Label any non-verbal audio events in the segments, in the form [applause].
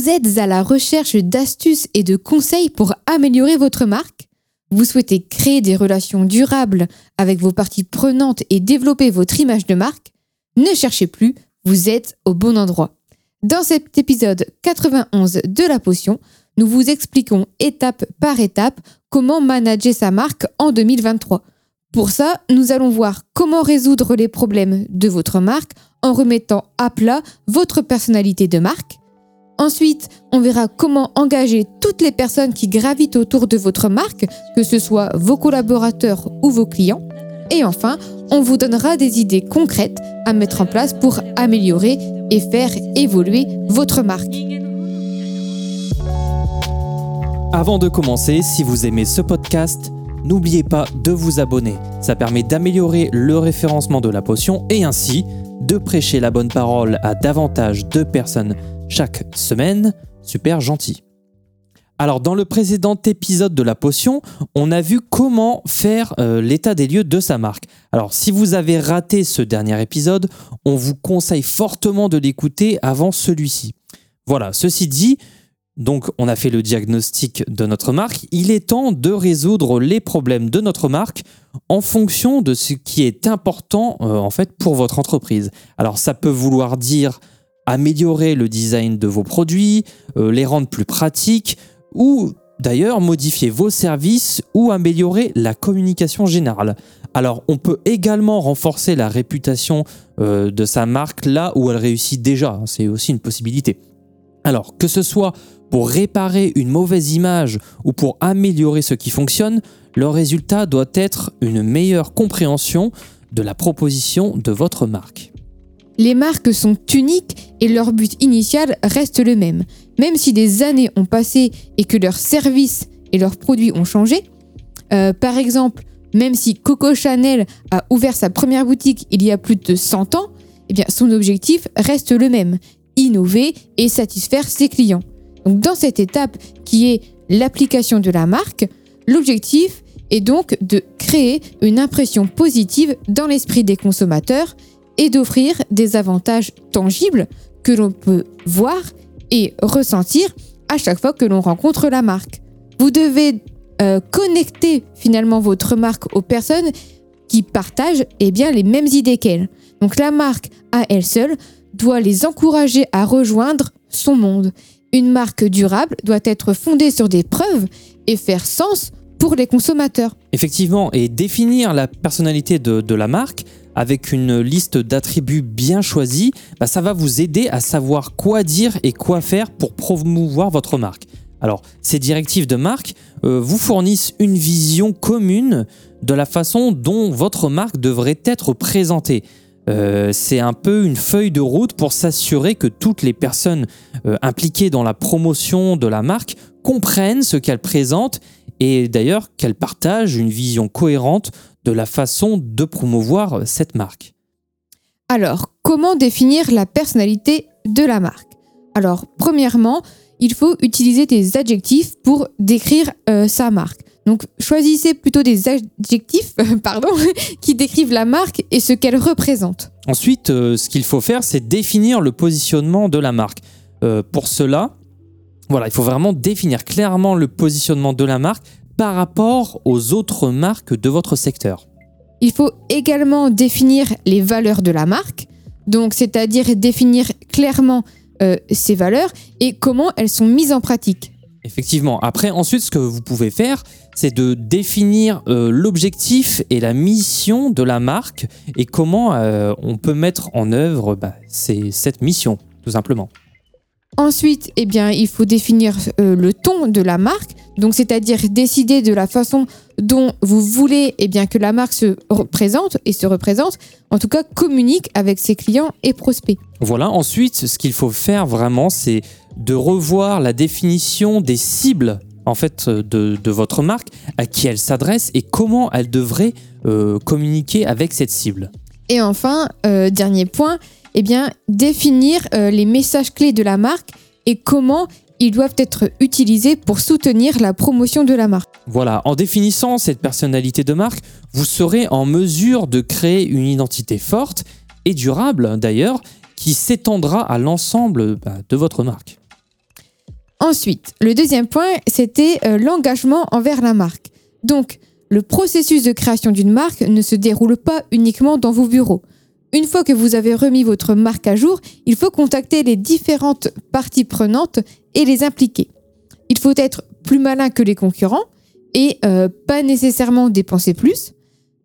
Vous êtes à la recherche d'astuces et de conseils pour améliorer votre marque? Vous souhaitez créer des relations durables avec vos parties prenantes et développer votre image de marque? Ne cherchez plus, vous êtes au bon endroit. Dans cet épisode 91 de la potion, nous vous expliquons étape par étape comment manager sa marque en 2023. Pour ça, nous allons voir comment résoudre les problèmes de votre marque en remettant à plat votre personnalité de marque Ensuite, on verra comment engager toutes les personnes qui gravitent autour de votre marque, que ce soit vos collaborateurs ou vos clients. Et enfin, on vous donnera des idées concrètes à mettre en place pour améliorer et faire évoluer votre marque. Avant de commencer, si vous aimez ce podcast, n'oubliez pas de vous abonner. Ça permet d'améliorer le référencement de la potion et ainsi de prêcher la bonne parole à davantage de personnes chaque semaine. Super gentil. Alors dans le précédent épisode de la potion, on a vu comment faire euh, l'état des lieux de sa marque. Alors si vous avez raté ce dernier épisode, on vous conseille fortement de l'écouter avant celui-ci. Voilà, ceci dit, donc on a fait le diagnostic de notre marque, il est temps de résoudre les problèmes de notre marque en fonction de ce qui est important euh, en fait pour votre entreprise. Alors ça peut vouloir dire améliorer le design de vos produits, euh, les rendre plus pratiques ou d'ailleurs modifier vos services ou améliorer la communication générale. Alors on peut également renforcer la réputation euh, de sa marque là où elle réussit déjà, hein, c'est aussi une possibilité. Alors que ce soit pour réparer une mauvaise image ou pour améliorer ce qui fonctionne, le résultat doit être une meilleure compréhension de la proposition de votre marque. Les marques sont uniques et leur but initial reste le même. Même si des années ont passé et que leurs services et leurs produits ont changé, euh, par exemple, même si Coco Chanel a ouvert sa première boutique il y a plus de 100 ans, eh son objectif reste le même, innover et satisfaire ses clients. Donc dans cette étape qui est l'application de la marque, l'objectif est donc de créer une impression positive dans l'esprit des consommateurs et d'offrir des avantages tangibles que l'on peut voir et ressentir à chaque fois que l'on rencontre la marque. Vous devez euh, connecter finalement votre marque aux personnes qui partagent eh les mêmes idées qu'elle. Donc la marque à elle seule doit les encourager à rejoindre son monde. Une marque durable doit être fondée sur des preuves et faire sens pour les consommateurs. Effectivement, et définir la personnalité de la marque, avec une liste d'attributs bien choisis, bah, ça va vous aider à savoir quoi dire et quoi faire pour promouvoir votre marque. Alors, ces directives de marque euh, vous fournissent une vision commune de la façon dont votre marque devrait être présentée. Euh, c'est un peu une feuille de route pour s'assurer que toutes les personnes euh, impliquées dans la promotion de la marque comprennent ce qu'elle présente et d'ailleurs qu'elle partage une vision cohérente de la façon de promouvoir cette marque. Alors, comment définir la personnalité de la marque? Alors, premièrement, il faut utiliser des adjectifs pour décrire euh, sa marque. Donc, choisissez plutôt des adjectifs [laughs] pardon, [laughs] qui décrivent la marque et ce qu'elle représente. Ensuite, euh, ce qu'il faut faire, c'est définir le positionnement de la marque. Euh, pour cela, voilà, il faut vraiment définir clairement le positionnement de la marque par rapport aux autres marques de votre secteur. Il faut également définir les valeurs de la marque, donc c'est-à-dire définir clairement euh, ces valeurs et comment elles sont mises en pratique. Effectivement. Après, ensuite, ce que vous pouvez faire, c'est de définir euh, l'objectif et la mission de la marque et comment euh, on peut mettre en œuvre bah, cette mission, tout simplement. Ensuite, eh bien, il faut définir le ton de la marque, donc, c'est-à-dire décider de la façon dont vous voulez eh bien, que la marque se représente et se représente, en tout cas communique avec ses clients et prospects. Voilà, ensuite, ce qu'il faut faire vraiment, c'est de revoir la définition des cibles en fait de, votre marque, à qui elle s'adresse et comment elle devrait euh, communiquer avec cette cible. Et enfin, euh, dernier point, eh bien, définir euh, les messages clés de la marque et comment ils doivent être utilisés pour soutenir la promotion de la marque. Voilà, en définissant cette personnalité de marque, vous serez en mesure de créer une identité forte et durable d'ailleurs, qui s'étendra à l'ensemble bah, de votre marque. Ensuite, le deuxième point, c'était euh, l'engagement envers la marque. Donc, le processus de création d'une marque ne se déroule pas uniquement dans vos bureaux. Une fois que vous avez remis votre marque à jour, il faut contacter les différentes parties prenantes et les impliquer. Il faut être plus malin que les concurrents et euh, pas nécessairement dépenser plus.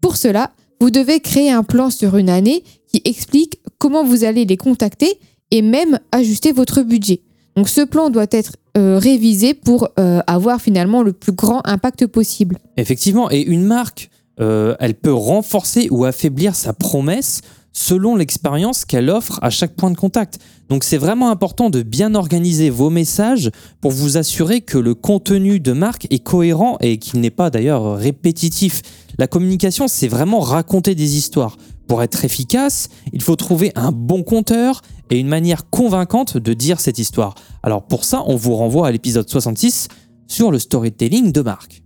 Pour cela, vous devez créer un plan sur une année qui explique comment vous allez les contacter et même ajuster votre budget. Donc ce plan doit être euh, révisé pour euh, avoir finalement le plus grand impact possible. Effectivement, et une marque, elle peut renforcer ou affaiblir sa promesse selon l'expérience qu'elle offre à chaque point de contact. Donc c'est vraiment important de bien organiser vos messages pour vous assurer que le contenu de marque est cohérent et qu'il n'est pas d'ailleurs répétitif. La communication, c'est vraiment raconter des histoires. Pour être efficace, il faut trouver un bon conteur et une manière convaincante de dire cette histoire. Alors pour ça, on vous renvoie à l'épisode 66 sur le storytelling de marque.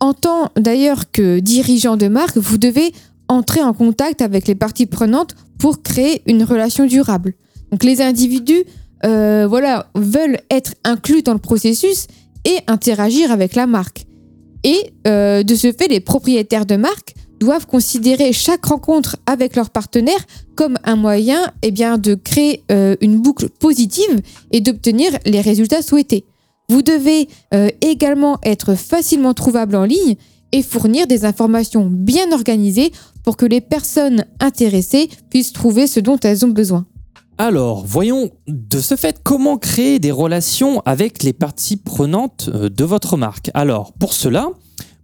En tant d'ailleurs que dirigeant de marque, vous devez entrer en contact avec les parties prenantes pour créer une relation durable. Donc les individus euh, voilà, veulent être inclus dans le processus et interagir avec la marque. Et euh, de ce fait, les propriétaires de marque doivent considérer chaque rencontre avec leur partenaire comme un moyen eh bien, de créer euh, une boucle positive et d'obtenir les résultats souhaités. Vous devez également être facilement trouvable en ligne et fournir des informations bien organisées pour que les personnes intéressées puissent trouver ce dont elles ont besoin. Alors, voyons de ce fait comment créer des relations avec les parties prenantes euh, de votre marque. Alors, pour cela,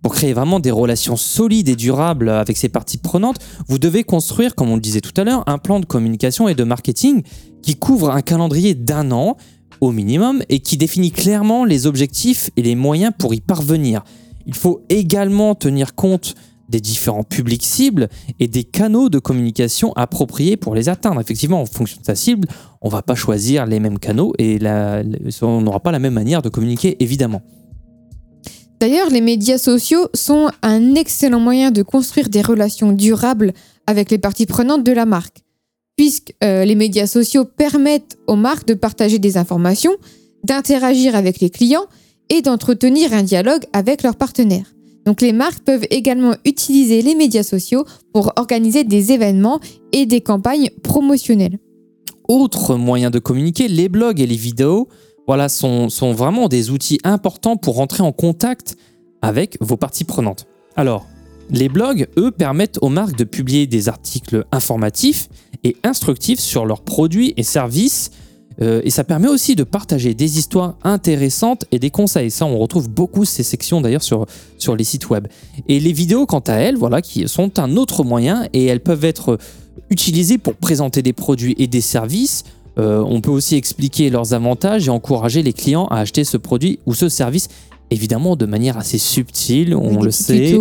pour créer vraiment des relations solides et durables avec ces parties prenantes, vous devez construire, comme on le disait tout à l'heure, un plan de communication et de marketing qui couvre un calendrier d'un an au minimum et qui définit clairement les objectifs et les moyens pour y parvenir. Il faut également tenir compte des différents publics cibles et des canaux de communication appropriés pour les atteindre. Effectivement, en fonction de sa cible, on ne va pas choisir les mêmes canaux et on n'aura pas la même manière de communiquer, évidemment. D'ailleurs, les médias sociaux sont un excellent moyen de construire des relations durables avec les parties prenantes de la marque, puisque euh, les médias sociaux permettent aux marques de partager des informations, d'interagir avec les clients et d'entretenir un dialogue avec leurs partenaires. Donc les marques peuvent également utiliser les médias sociaux pour organiser des événements et des campagnes promotionnelles. Autre moyen de communiquer, les blogs et les vidéos sont, sont vraiment des outils importants pour rentrer en contact avec vos parties prenantes. Alors, les blogs, eux, permettent aux marques de publier des articles informatifs et instructifs sur leurs produits et services euh, et ça permet aussi de partager des histoires intéressantes et des conseils. Ça, on retrouve beaucoup ces sections d'ailleurs sur, sur les sites web. Et les vidéos, quant à elles, voilà, qui sont un autre moyen et elles peuvent être utilisées pour présenter des produits et des services. Euh, on peut aussi expliquer leurs avantages et encourager les clients à acheter ce produit ou ce service évidemment de manière assez subtile, on le sait.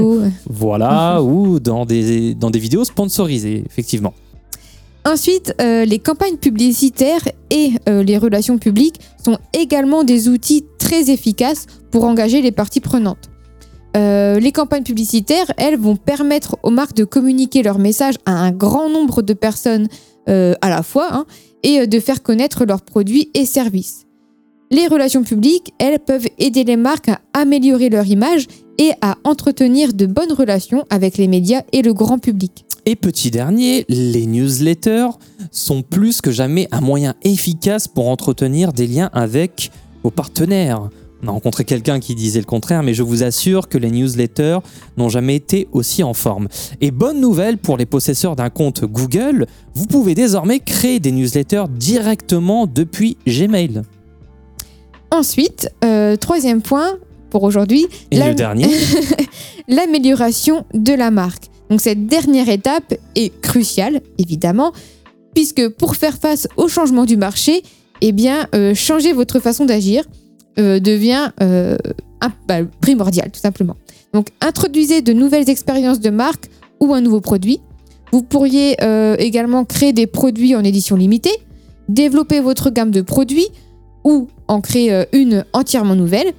Voilà, [laughs] ou dans des, dans des vidéos sponsorisées, effectivement. Ensuite, euh, les campagnes publicitaires et euh, les relations publiques sont également des outils très efficaces pour engager les parties prenantes. Euh, les campagnes publicitaires, elles, vont permettre aux marques de communiquer leur message à un grand nombre de personnes à la fois hein, et de faire connaître leurs produits et services. Les relations publiques, elles, peuvent aider les marques à améliorer leur image et à entretenir de bonnes relations avec les médias et le grand public. Et petit dernier, les newsletters sont plus que jamais un moyen efficace pour entretenir des liens avec vos partenaires. On a rencontré quelqu'un qui disait le contraire, mais je vous assure que les newsletters n'ont jamais été aussi en forme. Et bonne nouvelle pour les possesseurs d'un compte Google, vous pouvez désormais créer des newsletters directement depuis Gmail. Ensuite, euh, troisième point pour aujourd'hui. [laughs] L'amélioration de la marque. Donc cette dernière étape est cruciale, évidemment, puisque pour faire face au changement du marché, eh bien, euh, changer votre façon d'agir euh, devient euh, bah, primordial, tout simplement. Donc, introduisez de nouvelles expériences de marque ou un nouveau produit. Vous pourriez également créer des produits en édition limitée, développer votre gamme de produits ou en créer une entièrement nouvelle.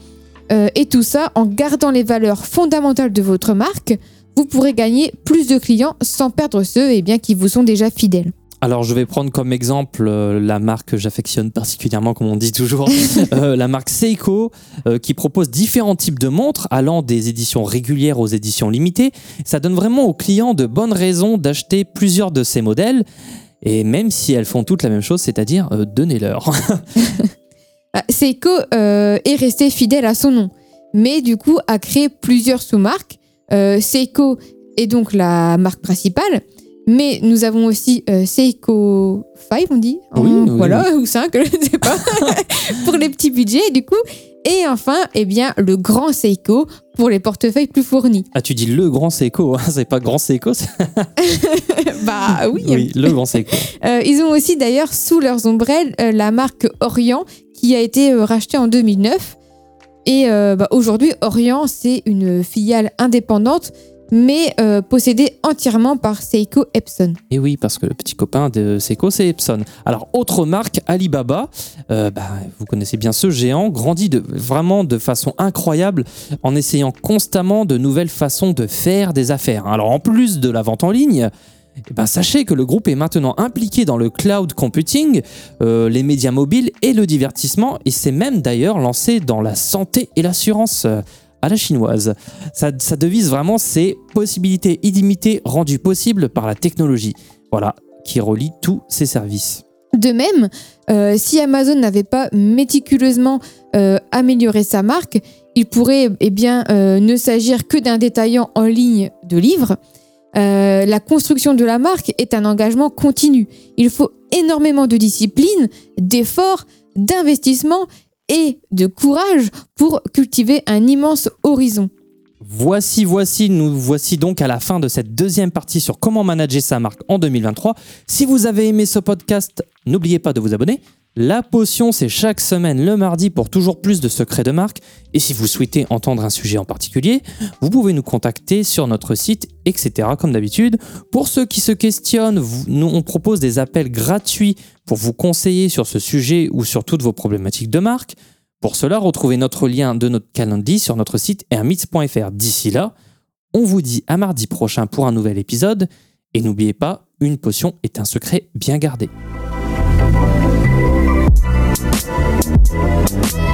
et tout ça en gardant les valeurs fondamentales de votre marque, vous pourrez gagner plus de clients sans perdre ceux eh bien, qui vous sont déjà fidèles. Alors, je vais prendre comme exemple euh, la marque que j'affectionne particulièrement, comme on dit toujours, [laughs] euh, la marque Seiko, euh, qui propose différents types de montres, allant des éditions régulières aux éditions limitées. Ça donne vraiment aux clients de bonnes raisons d'acheter plusieurs de ces modèles. Et même si elles font toutes la même chose, c'est-à-dire donnez-leur. [laughs] Seiko est resté fidèle à son nom, mais du coup a créé plusieurs sous-marques. Euh, Seiko est donc la marque principale, mais nous avons aussi euh, Seiko 5, on dit Oui, En- oui, Voilà, [laughs] ou 5, je ne sais pas, [laughs] pour les petits budgets du coup. Et enfin, eh bien, le grand Seiko pour les portefeuilles plus fournis. ah, tu dis le grand Seiko, hein, c'est pas grand Seiko, [laughs] bah oui. oui, le grand Seiko. Euh, ils ont aussi d'ailleurs sous leurs ombrelles euh, la marque Orient qui a été rachetée en 2009. Et euh, bah, aujourd'hui, Orient, c'est une filiale indépendante, mais euh, possédée entièrement par Seiko Epson. Et oui, parce que le petit copain de Seiko, c'est Epson. Alors, autre marque, Alibaba, euh, bah, vous connaissez bien ce géant, grandit vraiment de façon incroyable en essayant constamment de nouvelles façons de faire des affaires. Alors, en plus de la vente en ligne, eh ben, sachez que le groupe est maintenant impliqué dans le cloud computing, euh, les médias mobiles et le divertissement, et s'est même d'ailleurs lancé dans la santé et l'assurance euh, à la chinoise. Sa, sa devise vraiment, c'est possibilités illimitées rendues possibles par la technologie. Voilà, qui relie tous ses services. De même, euh, si Amazon n'avait pas méticuleusement amélioré sa marque, il pourrait eh bien, ne s'agir que d'un détaillant en ligne de livres. Euh, la construction de la marque est un engagement continu. Il faut énormément de discipline, d'efforts, d'investissement et de courage pour cultiver un immense horizon. Voici, voici, nous voici donc à la fin de cette deuxième partie sur comment manager sa marque en 2023. Si vous avez aimé ce podcast, n'oubliez pas de vous abonner. La potion, c'est chaque semaine le mardi pour toujours plus de secrets de marque. Et si vous souhaitez entendre un sujet en particulier, vous pouvez nous contacter sur notre site, etc. Comme d'habitude. Pour ceux qui se questionnent, nous, on propose des appels gratuits pour vous conseiller sur ce sujet ou sur toutes vos problématiques de marque. Pour cela, retrouvez notre lien de notre calendrier sur notre site hermits.fr. D'ici là, on vous dit à mardi prochain pour un nouvel épisode. Et n'oubliez pas, une potion est un secret bien gardé. Thank you.